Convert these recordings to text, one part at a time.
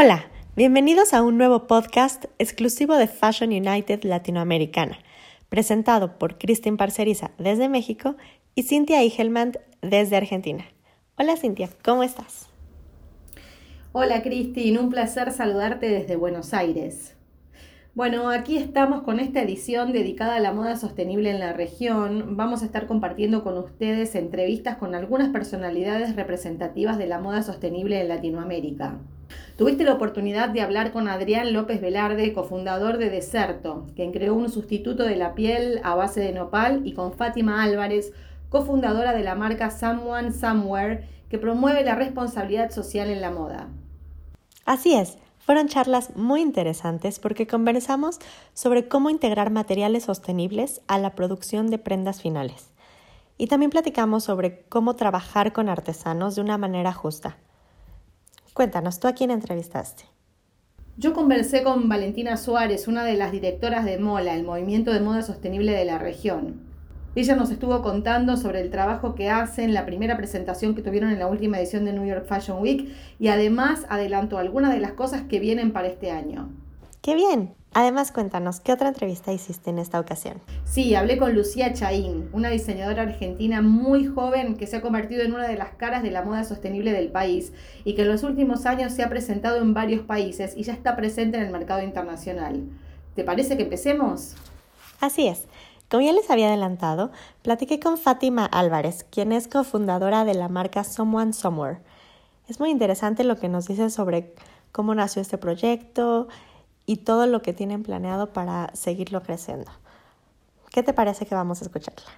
Hola, bienvenidos a un nuevo podcast exclusivo de Fashion United Latinoamericana, presentado por Christine Parceriza desde México y Cintia Igelman desde Argentina. Hola Cintia, ¿cómo estás? Hola Christine, un placer saludarte desde Buenos Aires. Bueno, aquí estamos con esta edición dedicada a la moda sostenible en la región. Vamos a estar compartiendo con ustedes entrevistas con algunas personalidades representativas de la moda sostenible en Latinoamérica. Tuviste la oportunidad de hablar con Adrián López Velarde, cofundador de Deserto, quien creó un sustituto de la piel a base de nopal, y con Fátima Álvarez, cofundadora de la marca Someone Somewhere, que promueve la responsabilidad social en la moda. Así es. Fueron charlas muy interesantes porque conversamos sobre cómo integrar materiales sostenibles a la producción de prendas finales. Y también platicamos sobre cómo trabajar con artesanos de una manera justa. Cuéntanos, ¿tú a quién entrevistaste? Yo conversé con Valentina Suárez, una de las directoras de MOLA, el Movimiento de Moda Sostenible de la región. Ella nos estuvo contando sobre el trabajo que hacen, la primera presentación que tuvieron en la última edición de New York Fashion Week y además adelantó algunas de las cosas que vienen para este año. ¡Qué bien! Además, cuéntanos, ¿qué otra entrevista hiciste en esta ocasión? Sí, hablé con Lucía Chaín, una diseñadora argentina muy joven que se ha convertido en una de las caras de la moda sostenible del país y que en los últimos años se ha presentado en varios países y ya está presente en el mercado internacional. ¿Te parece que empecemos? Así es. Como ya les había adelantado, platiqué con Fátima Álvarez, quien es cofundadora de la marca Someone Somewhere. Es muy interesante lo que nos dice sobre cómo nació este proyecto y todo lo que tienen planeado para seguirlo creciendo. ¿Qué te parece que vamos a escucharla?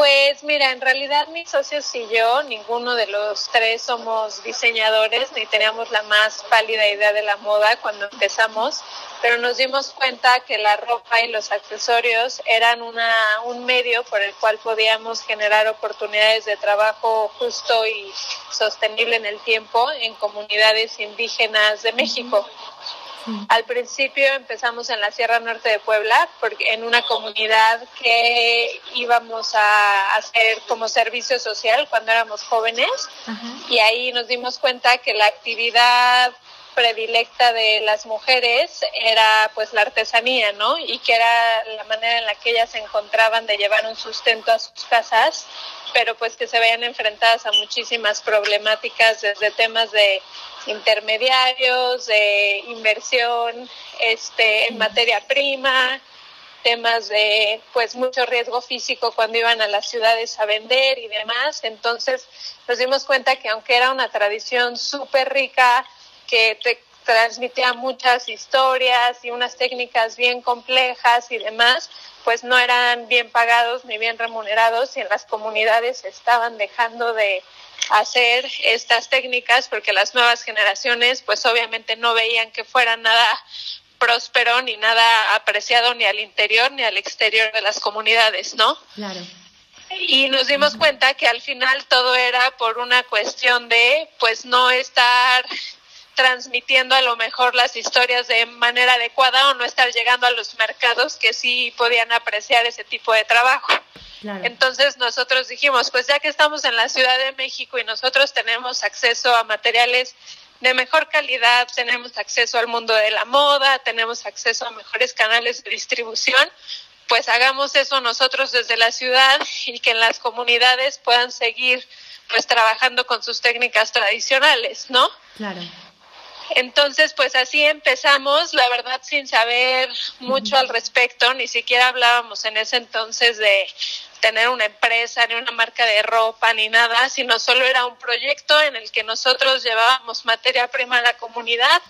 Pues mira, en realidad mis socios y yo, ninguno de los tres somos diseñadores ni teníamos la más pálida idea de la moda cuando empezamos pero nos dimos cuenta que la ropa y los accesorios eran una, un medio por el cual podíamos generar oportunidades de trabajo justo y sostenible en el tiempo en comunidades indígenas de México. Al principio empezamos en la Sierra Norte de Puebla, porque en una comunidad que íbamos a hacer como servicio social cuando éramos jóvenes, y ahí nos dimos cuenta que la actividad predilecta de las mujeres era pues la artesanía, ¿no? Y que era la manera en la que ellas se encontraban de llevar un sustento a sus casas, pero pues que se veían enfrentadas a muchísimas problemáticas desde temas de intermediarios, de inversión, este, en materia prima, temas de pues mucho riesgo físico cuando iban a las ciudades a vender y demás. Entonces nos dimos cuenta que aunque era una tradición súper rica, que te transmitía muchas historias y unas técnicas bien complejas y demás, pues no eran bien pagados ni bien remunerados y en las comunidades estaban dejando de hacer estas técnicas porque las nuevas generaciones pues obviamente no veían que fuera nada próspero ni nada apreciado ni al interior ni al exterior de las comunidades, ¿no? Claro. Y nos dimos cuenta que al final todo era por una cuestión de pues no estar transmitiendo a lo mejor las historias de manera adecuada o no estar llegando a los mercados que sí podían apreciar ese tipo de trabajo. Entonces nosotros dijimos, pues ya que estamos en la Ciudad de México y nosotros tenemos acceso a materiales de mejor calidad, tenemos acceso al mundo de la moda, tenemos acceso a mejores canales de distribución, pues hagamos eso nosotros desde la ciudad y que en las comunidades puedan seguir pues trabajando con sus técnicas tradicionales, ¿no? Claro. Entonces, pues así empezamos, la verdad, sin saber mucho al respecto, ni siquiera hablábamos en ese entonces de tener una empresa, ni una marca de ropa, ni nada, sino solo era un proyecto en el que nosotros llevábamos materia prima a la comunidad,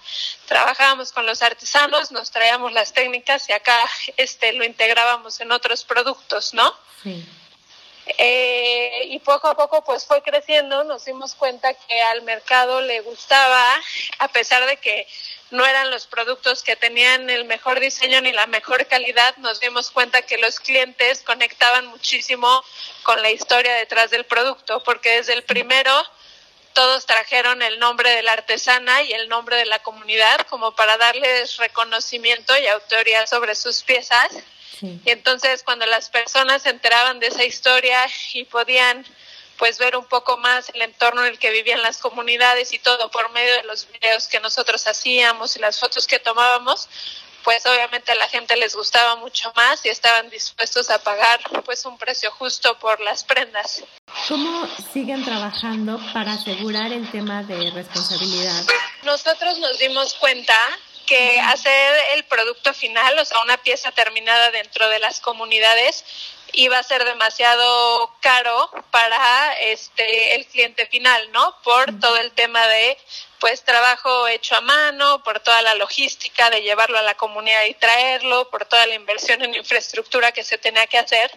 trabajábamos con los artesanos, nos traíamos las técnicas y acá este lo integrábamos en otros productos, ¿no? Sí. Eh, y poco a poco pues fue creciendo, nos dimos cuenta que al mercado le gustaba, a pesar de que no eran los productos que tenían el mejor diseño ni la mejor calidad, nos dimos cuenta que los clientes conectaban muchísimo con la historia detrás del producto, porque desde el primero todos trajeron el nombre de la artesana y el nombre de la comunidad como para darles reconocimiento y autoría sobre sus piezas y entonces cuando las personas se enteraban de esa historia y podían pues ver un poco más el entorno en el que vivían las comunidades y todo por medio de los videos que nosotros hacíamos y las fotos que tomábamos, pues obviamente a la gente les gustaba mucho más y estaban dispuestos a pagar pues un precio justo por las prendas. ¿Cómo siguen trabajando para asegurar el tema de responsabilidad? Nosotros nos dimos cuenta que hacer el producto final, o sea, una pieza terminada dentro de las comunidades, iba a ser demasiado caro para este el cliente final, ¿no? Por todo el tema de pues trabajo hecho a mano, por toda la logística de llevarlo a la comunidad y traerlo, por toda la inversión en infraestructura que se tenía que hacer.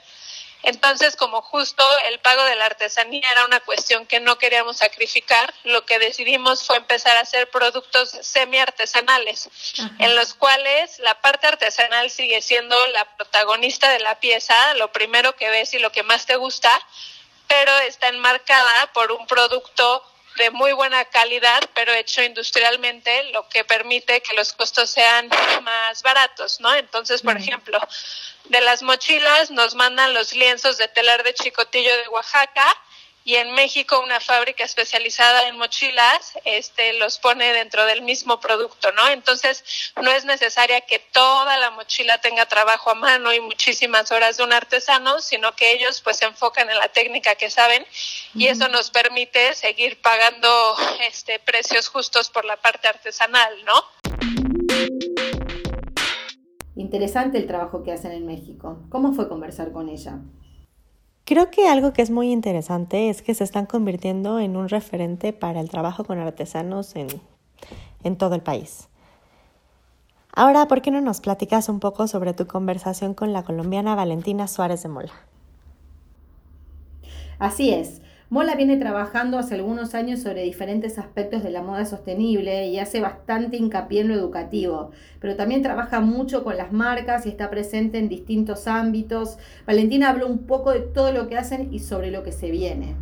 Entonces, como justo el pago de la artesanía era una cuestión que no queríamos sacrificar, lo que decidimos fue empezar a hacer productos semi-artesanales, en los cuales la parte artesanal sigue siendo la protagonista de la pieza, lo primero que ves y lo que más te gusta, pero está enmarcada por un producto de muy buena calidad, pero hecho industrialmente, lo que permite que los costos sean más baratos, ¿no? Entonces, por ejemplo, de las mochilas nos mandan los lienzos de telar de chicotillo de Oaxaca y en México una fábrica especializada en mochilas este los pone dentro del mismo producto, ¿no? Entonces, no es necesaria que toda la mochila tenga trabajo a mano y muchísimas horas de un artesano, sino que ellos pues se enfocan en la técnica que saben y eso nos permite seguir pagando este precios justos por la parte artesanal, ¿no? Interesante el trabajo que hacen en México. ¿Cómo fue conversar con ella? Creo que algo que es muy interesante es que se están convirtiendo en un referente para el trabajo con artesanos en, en todo el país. Ahora, ¿por qué no nos platicas un poco sobre tu conversación con la colombiana Valentina Suárez de Mola? Así es. Mola viene trabajando hace algunos años sobre diferentes aspectos de la moda sostenible y hace bastante hincapié en lo educativo, pero también trabaja mucho con las marcas y está presente en distintos ámbitos. Valentina habló un poco de todo lo que hacen y sobre lo que se viene.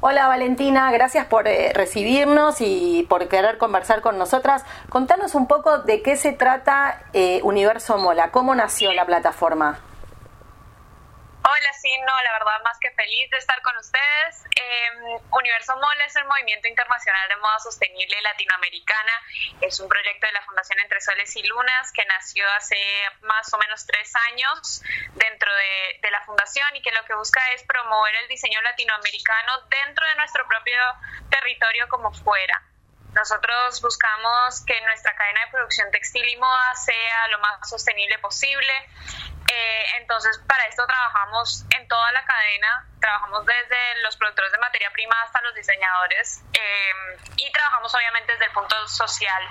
Hola Valentina, gracias por eh, recibirnos y por querer conversar con nosotras. Contanos un poco de qué se trata eh, Universo Mola, cómo nació la plataforma. Hola, sí, no, la verdad más que feliz de estar con ustedes. Em, Universo MOL es el Movimiento Internacional de Moda Sostenible Latinoamericana. Es un proyecto de la Fundación Entre Soles y Lunas que nació hace más o menos tres años dentro de, de la fundación y que lo que busca es promover el diseño latinoamericano dentro de nuestro propio territorio como fuera. Nosotros buscamos que nuestra cadena de producción textil y moda sea lo más sostenible posible. Eh, entonces, para esto trabajamos en toda la cadena, trabajamos desde los productores de materia prima hasta los diseñadores eh, y trabajamos obviamente desde el punto social,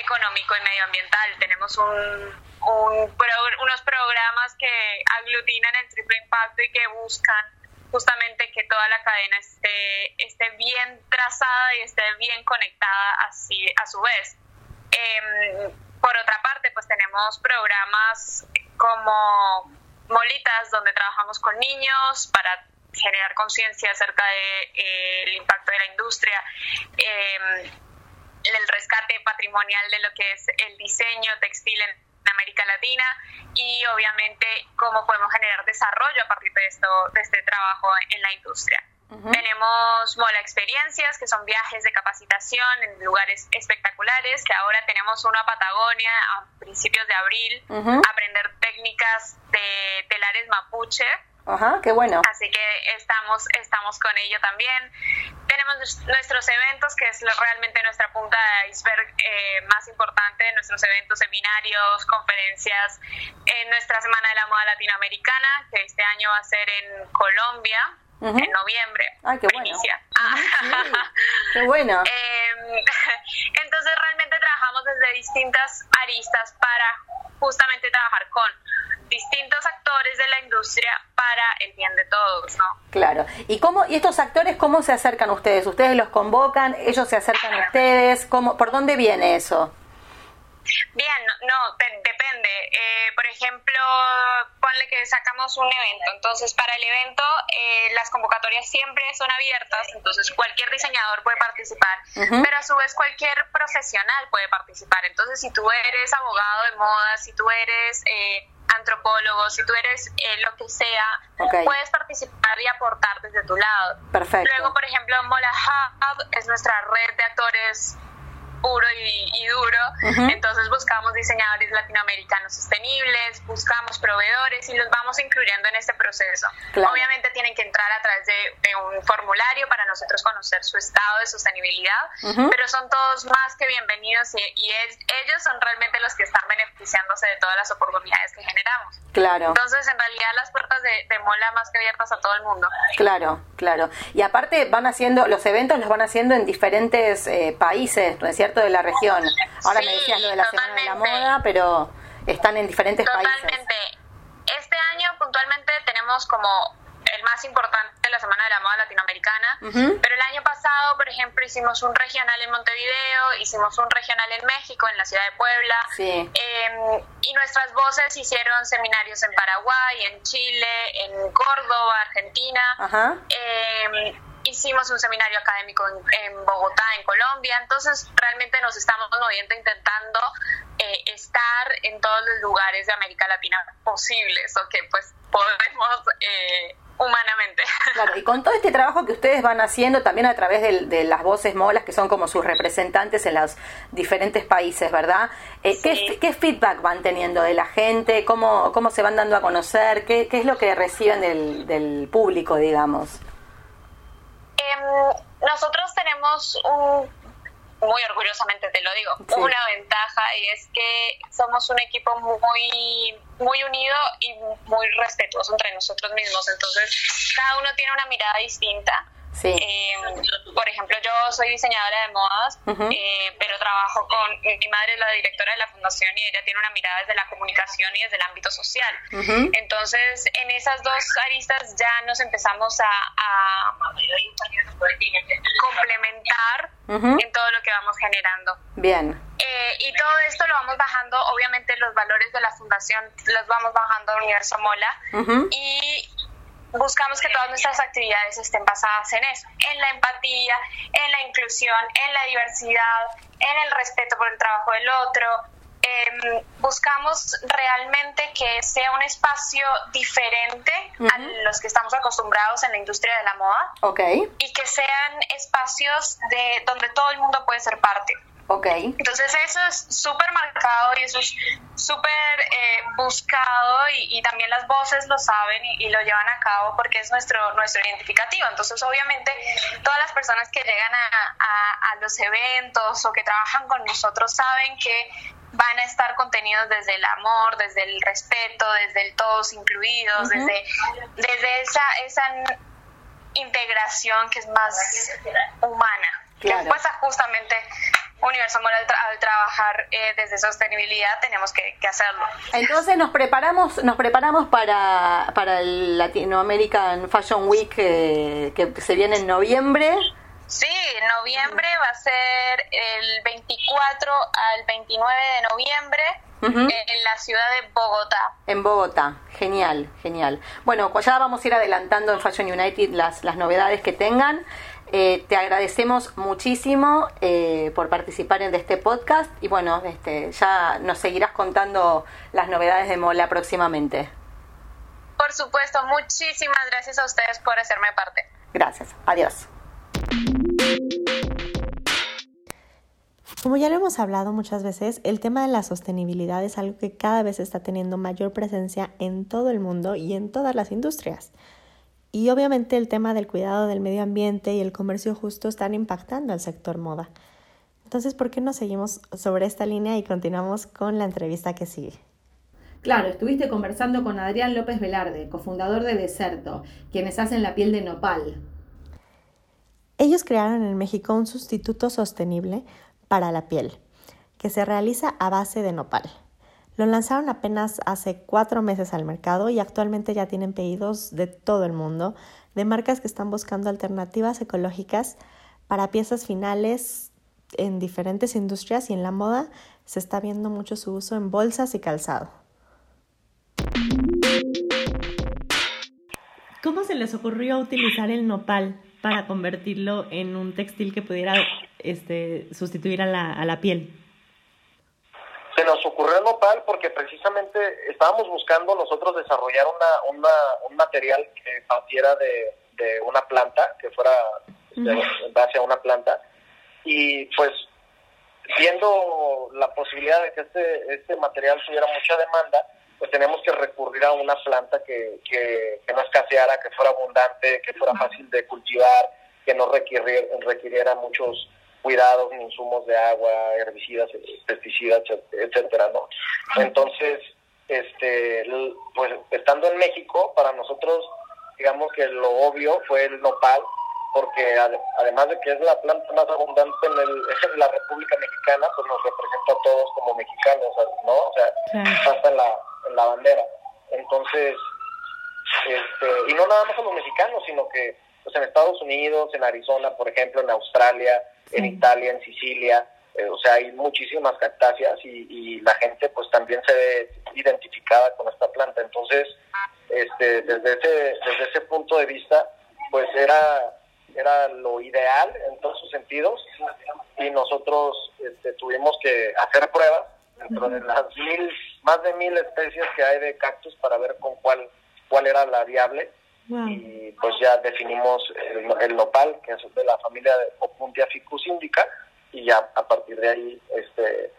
económico y medioambiental. Tenemos un, unos programas que aglutinan el triple impacto y que buscan justamente que toda la cadena esté, esté bien trazada y esté bien conectada así, a su vez. Em, por otra parte, pues tenemos programas como Molitas, donde trabajamos con niños para generar conciencia acerca del de, eh, impacto de la industria, em, el rescate patrimonial de lo que es el diseño textil en América Latina y obviamente cómo podemos generar desarrollo a partir de esto, de este trabajo en la industria. Tenemos Mola Experiencias, que son viajes de capacitación en lugares espectaculares, que ahora tenemos una Patagonia a principios de abril, aprender técnicas de telares mapuche, Ajá, qué bueno. Así que estamos, estamos con ello también. Tenemos nuestros eventos, que es realmente nuestra punta de iceberg eh, más importante, nuestros eventos, seminarios, conferencias, en nuestra Semana de la Moda Latinoamericana, que este año va a ser en Colombia, en noviembre. Ay, qué bueno. Inicia. qué bueno. Em, entonces realmente trabajamos desde distintas aristas para justamente trabajar con distintos actores de la industria para el bien de todos, ¿no? Claro. ¿Y cómo y estos actores cómo se acercan a ustedes? ¿Ustedes los convocan? ¿Ellos se acercan a ustedes? ¿Cómo, ¿Por dónde viene eso? Bien, no, depende. Eh, por ejemplo, ponle que sacamos un evento. Entonces, para el evento, eh, las convocatorias siempre son abiertas. Entonces, cualquier diseñador puede participar. Pero a su vez, cualquier profesional puede participar. Entonces, si tú eres abogado de moda, si tú eres eh, antropólogo, si tú eres eh, lo que sea, puedes participar y aportar desde tu lado. Perfecto. Luego, por ejemplo, Mola Hub es nuestra red de actores puro y, duro. Entonces buscamos diseñadores latinoamericanos sostenibles, buscamos proveedores y los vamos incluyendo en este proceso. Obviamente tienen que entrar a través de, un formulario para nosotros conocer su estado de sostenibilidad, pero son todos más que bienvenidos y, ellos son realmente los que están beneficiándose de todas las oportunidades que generamos. Claro. Entonces, en realidad las puertas de, Mola más que abiertas a todo el mundo. Claro, claro. Y aparte van haciendo, los eventos los van haciendo en diferentes eh, países, ¿no es cierto? De la región. Ahora me decías lo de la Semana de la Moda, pero están en diferentes países. Totalmente. Este año puntualmente tenemos como el más importante la Semana de la Moda Latinoamericana, pero el año pasado, por ejemplo, hicimos un regional en Montevideo, hicimos un regional en México, en la ciudad de Puebla, em, y nuestras voces hicieron seminarios en Paraguay, en Chile, en Córdoba, Argentina. Eh, hicimos un seminario académico en, Bogotá, en Colombia, entonces realmente nos estamos moviendo intentando eh, estar en todos los lugares de América Latina posibles o que pues podemos eh, humanamente. Claro, y con todo este trabajo que ustedes van haciendo también a través de, las voces molas, que son como sus representantes en los diferentes países, ¿verdad? Eh, ¿qué, feedback van teniendo de la gente? ¿Cómo, cómo se van dando a conocer? ¿Qué, qué es lo que reciben del, del público, digamos? Em, nosotros tenemos un, muy orgullosamente te lo digo, una ventaja y es que somos un equipo muy, muy unido y muy respetuoso entre nosotros mismos. Entonces, cada uno tiene una mirada distinta Sí. Eh, por ejemplo, yo soy diseñadora de modas, eh, pero trabajo con mi madre, es la directora de la fundación, y ella tiene una mirada desde la comunicación y desde el ámbito social. Entonces, en esas dos aristas ya nos empezamos a, complementar en todo lo que vamos generando. Bien. Eh, y todo esto lo vamos bajando, obviamente los valores de la fundación los vamos bajando a Universo Mola. Y buscamos que todas nuestras actividades estén basadas en eso, en la empatía, en la inclusión, en la diversidad, en el respeto por el trabajo del otro. Em, buscamos realmente que sea un espacio diferente a los que estamos acostumbrados en la industria de la moda okay. y que sean espacios de donde todo el mundo puede ser parte. Entonces eso es súper marcado y eso es súper eh, buscado y, también las voces lo saben y, lo llevan a cabo porque es nuestro, nuestro identificativo. Entonces obviamente todas las personas que llegan a, los eventos o que trabajan con nosotros saben que van a estar contenidos desde el amor, desde el respeto, desde el todos incluidos, desde, desde esa, esa integración que es más humana, que pues justamente Universo Moral al, trabajar eh, desde sostenibilidad tenemos que, hacerlo. Entonces nos preparamos nos preparamos para, para el Latino American Fashion Week eh, que se viene en noviembre. Sí, noviembre va a ser el 24 al 29 de noviembre. en la ciudad de Bogotá. En Bogotá, genial, genial. Bueno, pues ya vamos a ir adelantando en Fashion United las, las novedades que tengan. Eh, te agradecemos muchísimo eh, por participar en este podcast y bueno, este, ya nos seguirás contando las novedades de Mola próximamente. Por supuesto, muchísimas gracias a ustedes por hacerme parte. Gracias, adiós. Como ya lo hemos hablado muchas veces, el tema de la sostenibilidad es algo que cada vez está teniendo mayor presencia en todo el mundo y en todas las industrias. Y obviamente el tema del cuidado del medio ambiente y el comercio justo están impactando al sector moda. Entonces, ¿por qué no seguimos sobre esta línea y continuamos con la entrevista que sigue? Claro, estuviste conversando con Adrián López Velarde, cofundador de Deserto, quienes hacen la piel de nopal. Ellos crearon en México un sustituto sostenible para la piel, que se realiza a base de nopal. Lo lanzaron apenas hace cuatro meses al mercado y actualmente ya tienen pedidos de todo el mundo, de marcas que están buscando alternativas ecológicas para piezas finales en diferentes industrias y en la moda se está viendo mucho su uso en bolsas y calzado. ¿Cómo se les ocurrió utilizar el nopal para convertirlo en un textil que pudiera este, sustituir a la, a la piel? Se nos ocurrió el nopal porque precisamente estábamos buscando nosotros desarrollar una, una un material que partiera de, de una planta, que fuera en base a una planta, y pues viendo la posibilidad de que este, este material tuviera mucha demanda, pues tenemos que recurrir a una planta que, que, que no escaseara, que fuera abundante, que fuera fácil de cultivar, que no requiriera, requiriera muchos cuidados ni insumos de agua, herbicidas, pesticidas, etcétera, ¿no? Entonces, este, pues estando en México, para nosotros, digamos que lo obvio fue el nopal, porque además de que es la planta más abundante en, el, en la República Mexicana, pues nos representa a todos como mexicanos, ¿no? O sea, pasa en la, en la bandera. Entonces, este, y no nada más a los mexicanos, sino que pues en Estados Unidos, en Arizona, por ejemplo, en Australia, en Italia, en Sicilia, eh, o sea, hay muchísimas cactáceas y, y, la gente pues también se ve identificada con esta planta. Entonces, este, desde ese, desde ese punto de vista, pues era, era lo ideal en todos sus sentidos y nosotros este, tuvimos que hacer pruebas dentro de las mil, más de mil especies que hay de cactus para ver con cuál, cuál era la viable y pues ya definimos el, nopal, que es de la familia de Opuntia ficus indica, y ya a partir de ahí este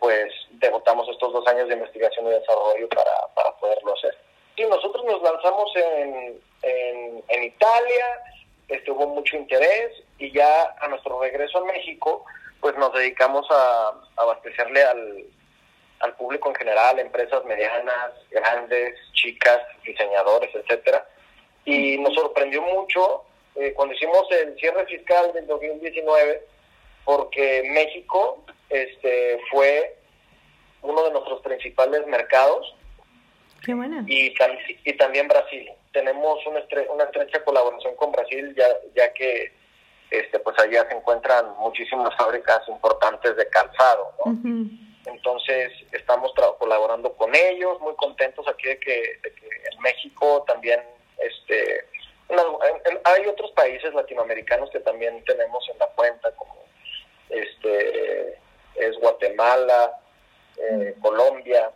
pues debutamos estos dos años de investigación y desarrollo para, para poderlo hacer. Y nosotros nos lanzamos en, en, Italia, estuvo mucho interés y ya a nuestro regreso a México, pues nos dedicamos a, abastecerle al, al público en general, empresas medianas, grandes, chicas, diseñadores, etcétera. Y nos sorprendió mucho eh, cuando hicimos el cierre fiscal del 2019, porque México este, fue uno de nuestros principales mercados. Qué buena. Y, y también Brasil. Tenemos una, una estrecha colaboración con Brasil, ya, ya que este, pues allá se encuentran muchísimas fábricas importantes de calzado. ¿no? Entonces estamos colaborando con ellos, muy contentos aquí de que, en México también, este, hay otros países latinoamericanos que también tenemos en la cuenta, como este es Guatemala, eh, Colombia,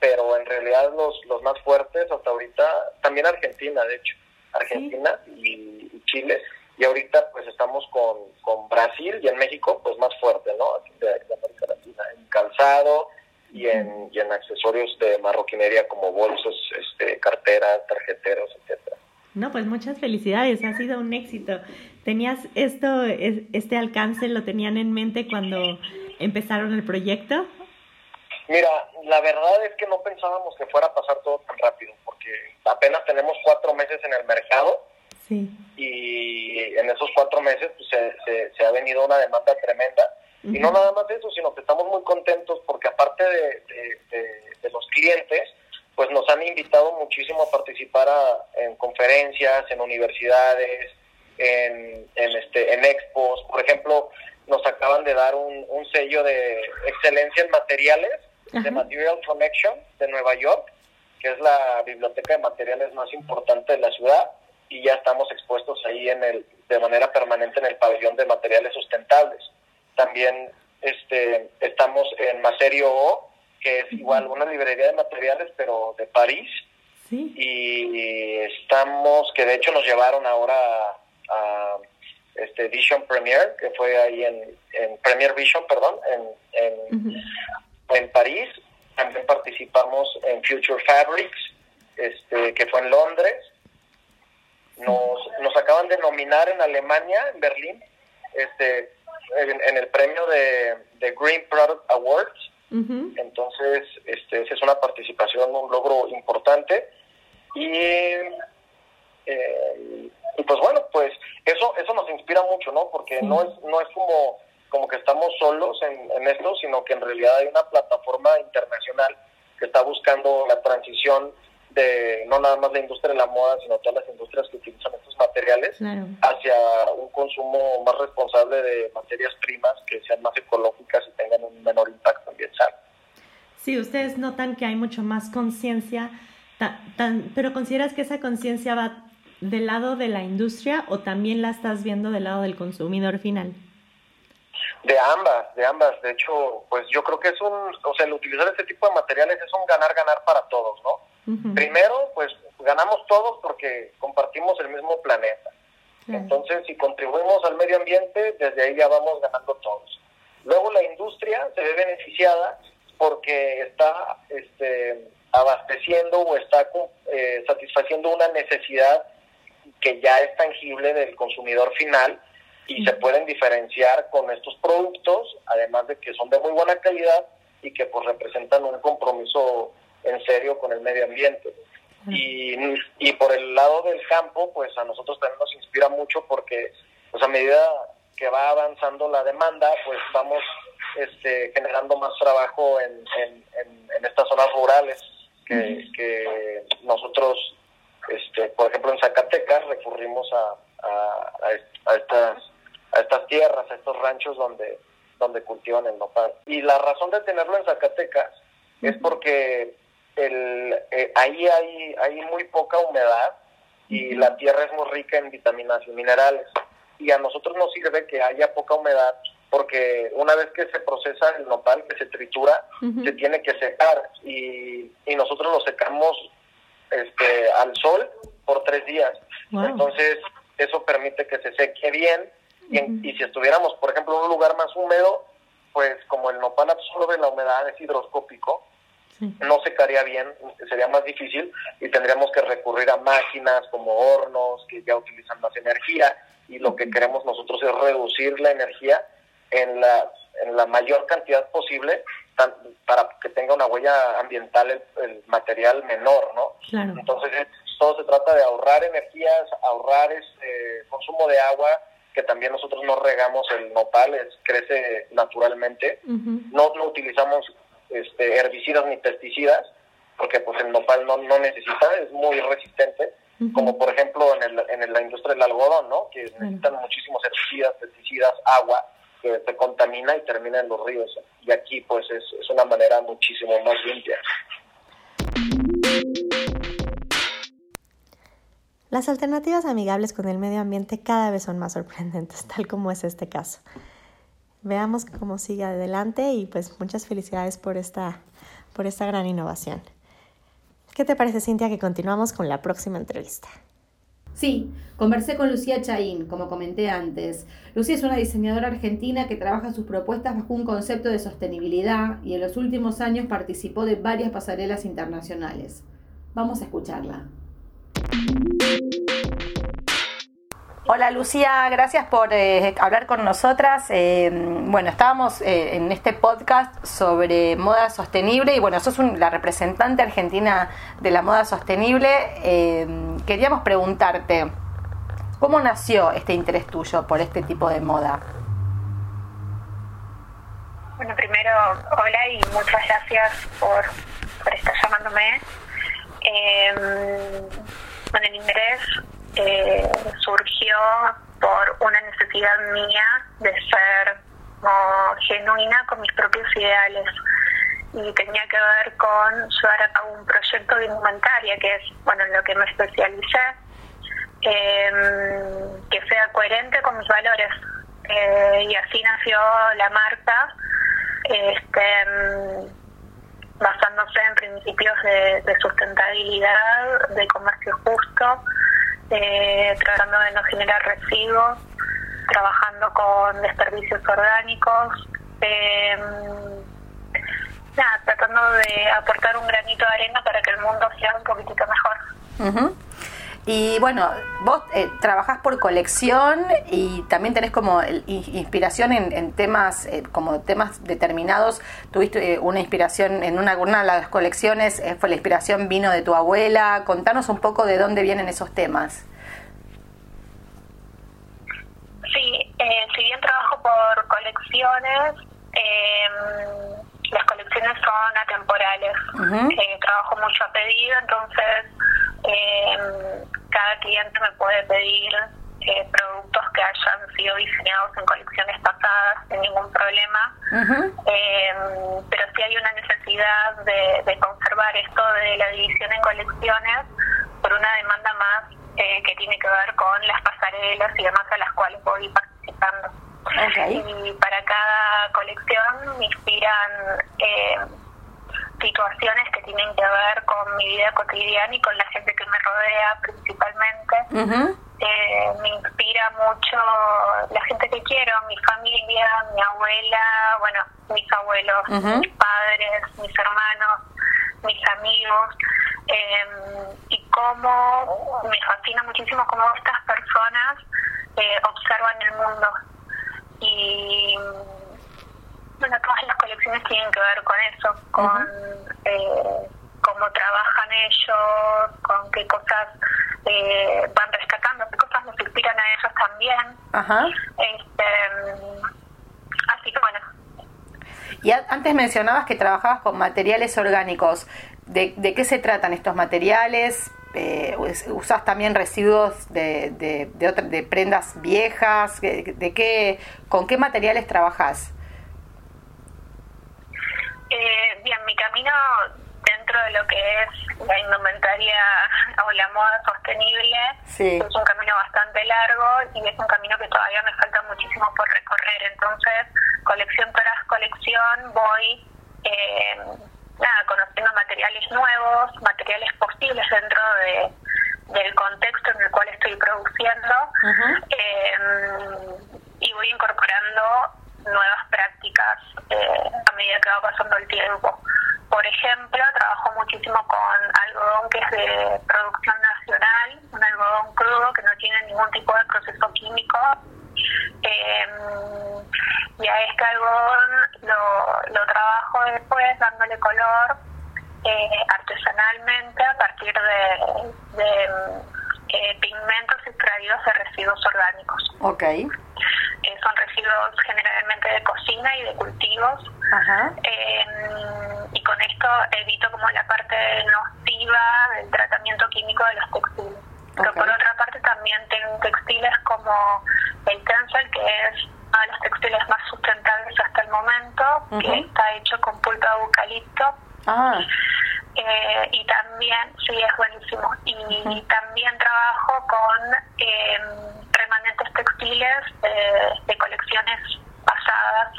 pero en realidad los, los más fuertes hasta ahorita, también Argentina, de hecho, Argentina y, Chile, y ahorita pues estamos con, con Brasil y en México pues más fuerte, ¿no? de América Latina, en calzado y en, y en accesorios de marroquinería como bolsos, este, carteras, tarjeteros, etcétera. No, pues muchas felicidades, ha sido un éxito. ¿Tenías esto, este alcance, lo tenían en mente cuando empezaron el proyecto? Mira, la verdad es que no pensábamos que fuera a pasar todo tan rápido, porque apenas tenemos cuatro meses en el mercado y en esos cuatro meses pues, se, se, ha venido una demanda tremenda. Y no nada más eso, sino que estamos muy contentos porque aparte de, de, los clientes, pues nos han invitado muchísimo a participar en conferencias, en universidades, en, en, este, en expos. Por ejemplo, nos acaban de dar un, un sello de excelencia en materiales de Material Connection de Nueva York, que es la biblioteca de materiales más importante de la ciudad y ya estamos expuestos ahí en el de manera permanente en el pabellón de materiales sustentables. También este estamos en Maserio O, que es igual una librería de materiales pero de París. Y estamos que de hecho nos llevaron ahora a, este Vision Premier, que fue ahí en, en Premier Vision, perdón, en, en, en París. También participamos en Future Fabrics, este, que fue en Londres nos, nos acaban de nominar en Alemania, en Berlín, este, en, el premio de, Green Product Awards. Entonces, este, esa es una participación, un logro importante. Y, eh, y pues bueno, pues eso eso nos inspira mucho, ¿no? Porque no es no es como como que estamos solos en, en esto, sino que en realidad hay una plataforma internacional que está buscando la transición de no nada más la industria de la moda, sino todas las industrias que utilizan estos materiales hacia un consumo más responsable de materias primas que sean más ecológicas y tengan un menor impacto ambiental. Sí, ustedes notan que hay mucho más conciencia, pero ¿consideras que esa conciencia va del lado de la industria o también la estás viendo del lado del consumidor final? De ambas, de ambas. De hecho, pues yo creo que es un, o sea, el utilizar este tipo de materiales es un ganar-ganar para todos, ¿no? Primero, pues ganamos todos porque compartimos el mismo planeta. Entonces, si contribuimos al medio ambiente, desde ahí ya vamos ganando todos. Luego la industria se ve beneficiada porque está este, abasteciendo o está eh, satisfaciendo una necesidad que ya es tangible del consumidor final y se pueden diferenciar con estos productos, además de que son de muy buena calidad y que pues representan un compromiso en serio con el medio ambiente. Y, y por el lado del campo, pues a nosotros también nos inspira mucho porque pues a medida que va avanzando la demanda, pues vamos este, generando más trabajo en, en, estas zonas rurales que, que nosotros, este, por ejemplo en Zacatecas, recurrimos a, a, estas, a estas tierras, a estos ranchos donde, donde cultivan el nopal. Y la razón de tenerlo en Zacatecas es porque el, eh, ahí hay, hay muy poca humedad y la tierra es muy rica en vitaminas y minerales. Y a nosotros nos sirve que haya poca humedad porque una vez que se procesa el nopal, que se tritura, se tiene que secar. Y, y nosotros lo secamos este, al sol por tres días. Entonces, eso permite que se seque bien. Y, y, si estuviéramos, por ejemplo, en un lugar más húmedo, pues como el nopal absorbe la humedad, es hidroscópico, no secaría bien, sería más difícil y tendríamos que recurrir a máquinas como hornos que ya utilizan más energía y lo que queremos nosotros es reducir la energía en la, en la mayor cantidad posible para que tenga una huella ambiental el, material menor, ¿no? Entonces todo se trata de ahorrar energías, ahorrar este consumo de agua, que también nosotros no regamos el nopal, es, crece naturalmente. No lo utilizamos este, herbicidas ni pesticidas, porque pues el nopal no, no necesita, es muy resistente, como por ejemplo en, el, en la industria del algodón, ¿no? que necesitan muchísimos herbicidas, pesticidas, agua, que se contamina y termina en los ríos. Y aquí pues es, es una manera muchísimo más limpia. Las alternativas amigables con el medio ambiente cada vez son más sorprendentes, tal como es este caso veamos cómo sigue adelante y pues muchas felicidades por esta, por esta gran innovación. ¿Qué te parece, Cintia, que continuamos con la próxima entrevista? Sí, conversé con Lucía Chaín, como comenté antes. Lucía es una diseñadora argentina que trabaja sus propuestas bajo un concepto de sostenibilidad y en los últimos años participó de varias pasarelas internacionales. Vamos a escucharla. Hola Lucía, gracias por eh, hablar con nosotras. Eh, bueno, estábamos eh, en este podcast sobre moda sostenible y bueno, sos la representante argentina de la moda sostenible. queríamos preguntarte, ¿cómo nació este interés tuyo por este tipo de moda? Bueno, primero, hola y muchas gracias por, por estar llamándome. bueno, el interés eh, surgió por una necesidad mía de ser genuina con mis propios ideales. Y tenía que ver con llevar a cabo un proyecto de indumentaria que es bueno en lo que me especialicé em, que sea coherente con mis valores. Eh, y así nació la marca este em, basándose en principios de sustentabilidad de comercio justo eh, tratando de no generar residuos, trabajando con desperdicios orgánicos, eh, tratando de aportar un granito de arena para que el mundo sea un poquitito mejor. Y bueno, vos eh, trabajás por colección y también tenés como inspiración en, temas, eh, como temas determinados. Tuviste eh, una inspiración en una, una de las colecciones, fue la inspiración vino de tu abuela. Contanos un poco de dónde vienen esos temas. Sí, si bien trabajo por colecciones, em, las colecciones son atemporales. trabajo mucho a pedido, entonces eh, cada cliente me puede pedir eh, productos que hayan sido diseñados en colecciones pasadas sin ningún problema, eh, pero sí hay una necesidad de, conservar esto de la división en colecciones por una demanda más eh, que tiene que ver con las pasarelas y demás a las cuales voy participando. Y para cada colección me inspiran eh, situaciones que tienen que ver con mi vida cotidiana y con la gente que me rodea principalmente. Eh, me inspira mucho la gente que quiero, mi familia, mi abuela, bueno, mis abuelos, mis padres, mis hermanos, mis amigos. Em, y cómo me fascina muchísimo cómo estas personas eh, observan el mundo. Y bueno, todas las colecciones tienen que ver con eso, con eh, cómo trabajan ellos, con qué cosas eh, van rescatando, qué cosas nos inspiran a ellos también. Ajá. Este, así que bueno. Y antes mencionabas que trabajabas con materiales orgánicos. ¿De, de qué se tratan estos materiales? Eh, ¿Usas también residuos de, de, de, de prendas viejas? ¿De, qué, ¿Con qué materiales trabajas? Eh, bien, mi camino dentro de lo que es la indumentaria o la moda sostenible es un camino bastante largo y es un camino que todavía me falta muchísimo por recorrer. Entonces, colección tras colección voy eh, nada, conociendo materiales nuevos, materiales posibles dentro de, del contexto en el cual estoy produciendo eh, y voy incorporando nuevas prácticas eh, a medida que va pasando el tiempo. Por ejemplo, trabajo muchísimo con algodón que es de producción nacional, un algodón crudo que no tiene ningún tipo de proceso químico. Eh, y a este algodón lo, lo trabajo después dándole color eh, artesanalmente a partir de, de eh, pigmentos extraídos de residuos orgánicos. Ok. Eh, son residuos generalmente de cocina y de cultivos. Ajá. Eh, y con esto evito como la parte nociva del tratamiento químico de los textiles. Pero por otra parte también tengo textiles como el Tencel, que es uno de los textiles más sustentables hasta el momento, que está hecho con pulpa de eucalipto. Ah. Eh, y también, sí, es buenísimo. Y también trabajo con eh, remanentes textiles de colecciones pasadas.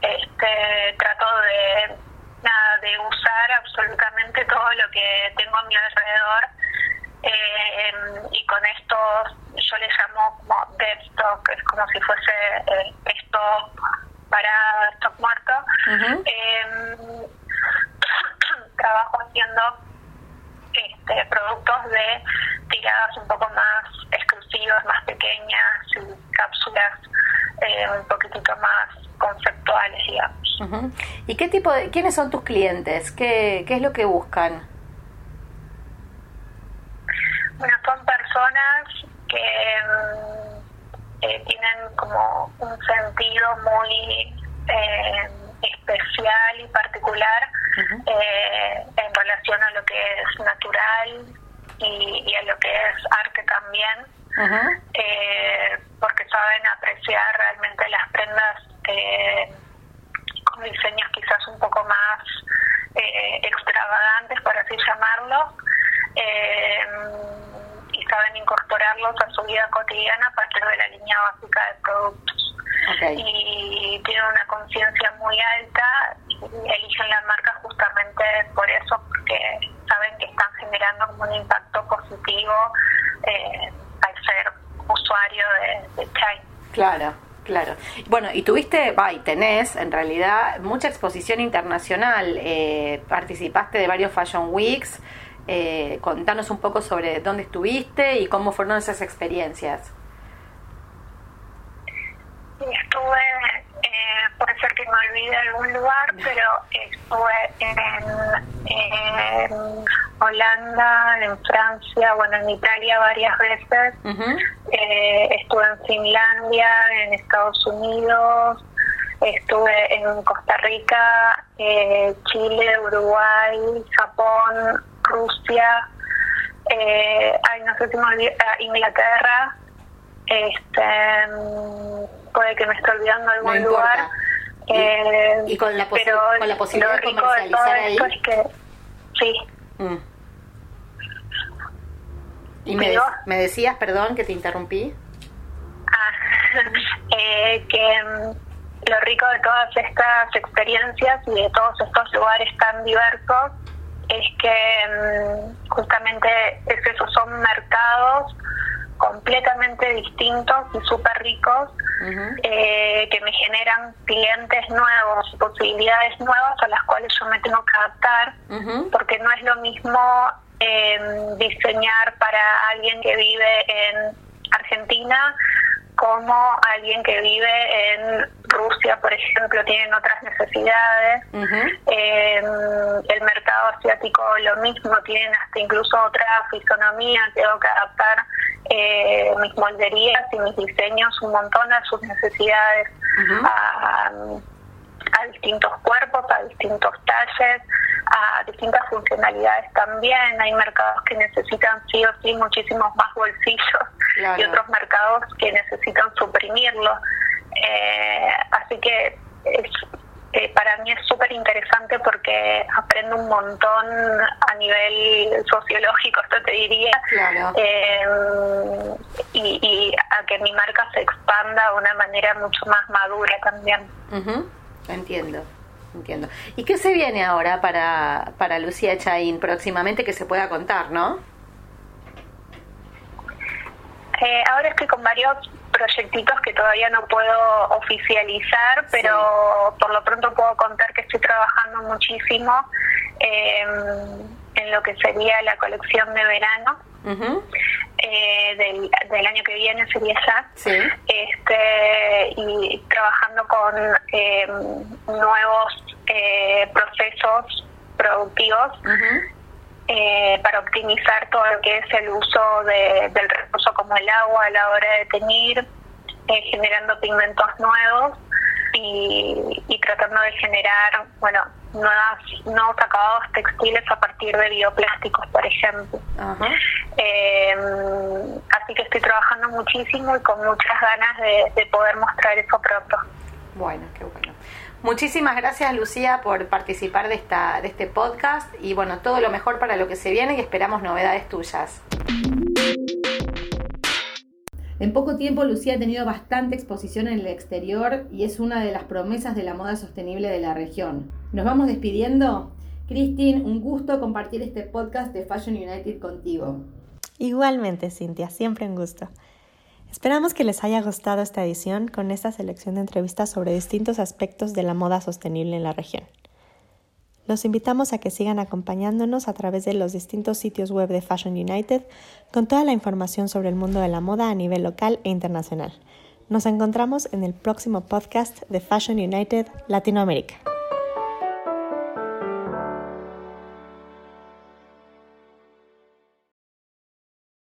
Este, trato de, nada, de usar absolutamente todo lo que tengo a mi alrededor. Eh, y con esto yo le llamo como dead stock, es como si fuese eh, stock para stock muerto. Eh, trabajo haciendo este, productos de tiradas un poco más exclusivas, más pequeñas, y cápsulas eh, un poquitito más conceptuales, digamos. ¿Y qué tipo de, quiénes son tus clientes? ¿Qué, qué es lo que buscan? Bueno, son personas que mm, eh, tienen como un sentido muy eh, especial y particular eh, en relación a lo que es natural y, a lo que es arte también, eh, porque saben apreciar realmente las prendas eh, con diseños quizás un poco más extravagantes, por así llamarlo, y saben incorporarlos a su vida cotidiana a partir de la línea básica de productos. Y tienen una conciencia muy alta y eligen la marca justamente por eso, porque saben que están generando un impacto positivo eh, al ser usuario de, de Chai. Claro. Claro. Bueno, y tuviste, va, y tenés en realidad mucha exposición internacional. Eh, participaste de varios Fashion Weeks. Eh, contanos un poco sobre dónde estuviste y cómo fueron esas experiencias. Estuve, eh, puede ser que me olvide algún lugar, pero estuve en, Holanda, en Francia, bueno, en Italia varias veces. eh, estuve en Finlandia, en Estados Unidos, estuve en Costa Rica, eh, Chile, Uruguay, Japón, Rusia, eh, ay, no sé si me olvidé, Inglaterra, este, mm, puede que me esté olvidando algún lugar. Eh, y, con, la pero con la posibilidad de comercializar ahí. Es que, sí. Mm. Y me, me, decías, perdón, que te interrumpí. Ah, eh, eh, que mm, lo rico de todas estas experiencias y de todos estos lugares tan diversos es que mm, justamente es eso, son mercados completamente distintos y súper ricos eh, que me generan clientes nuevos, posibilidades nuevas a las cuales yo me tengo que adaptar, porque no es lo mismo eh, diseñar para alguien que vive en Argentina como alguien que vive en Rusia, por ejemplo, tienen otras necesidades. Eh, el mercado asiático lo mismo, tienen hasta incluso otra fisonomía, tengo que adaptar eh, mis molderías y mis diseños un montón a sus necesidades, a, a distintos cuerpos, a distintos talles, a distintas funcionalidades también. Hay mercados que necesitan sí o sí muchísimos más bolsillos y otros mercados que necesitan suprimirlo. Eh, así que eh, para mí es súper interesante porque aprendo un montón a nivel sociológico, esto te diría, eh, y, a que mi marca se expanda de una manera mucho más madura también. Entiendo. Entiendo. ¿Y qué se viene ahora para, para Lucía Chaín próximamente que se pueda contar, no? Eh, ahora estoy con varios proyectitos que todavía no puedo oficializar, pero por lo pronto puedo contar que estoy trabajando muchísimo em, en lo que sería la colección de verano. Eh, del, año que viene sería ya. Este y trabajando con em, nuevos eh, procesos productivos eh, para optimizar todo lo que es el uso del recurso como el agua a la hora de teñir, eh, generando pigmentos nuevos y, tratando de generar, bueno, nuevas, nuevos acabados textiles a partir de bioplásticos, por ejemplo. Em, así que estoy trabajando muchísimo y con muchas ganas de, de poder mostrar eso pronto. Bueno, qué bueno. Muchísimas gracias Lucía por participar de, esta, de este podcast y bueno, todo lo mejor para lo que se viene y esperamos novedades tuyas. En poco tiempo Lucía ha tenido bastante exposición en el exterior y es una de las promesas de la moda sostenible de la región. Nos vamos despidiendo. Christine, un gusto compartir este podcast de Fashion United contigo. Igualmente, Cintia, siempre un gusto. Esperamos que les haya gustado esta edición con esta selección de entrevistas sobre distintos aspectos de la moda sostenible en la región. Los invitamos a que sigan acompañándonos a través de los distintos sitios web de Fashion United con toda la información sobre el mundo de la moda a nivel local e internacional. Nos encontramos en el próximo podcast de Fashion United Latinoamérica.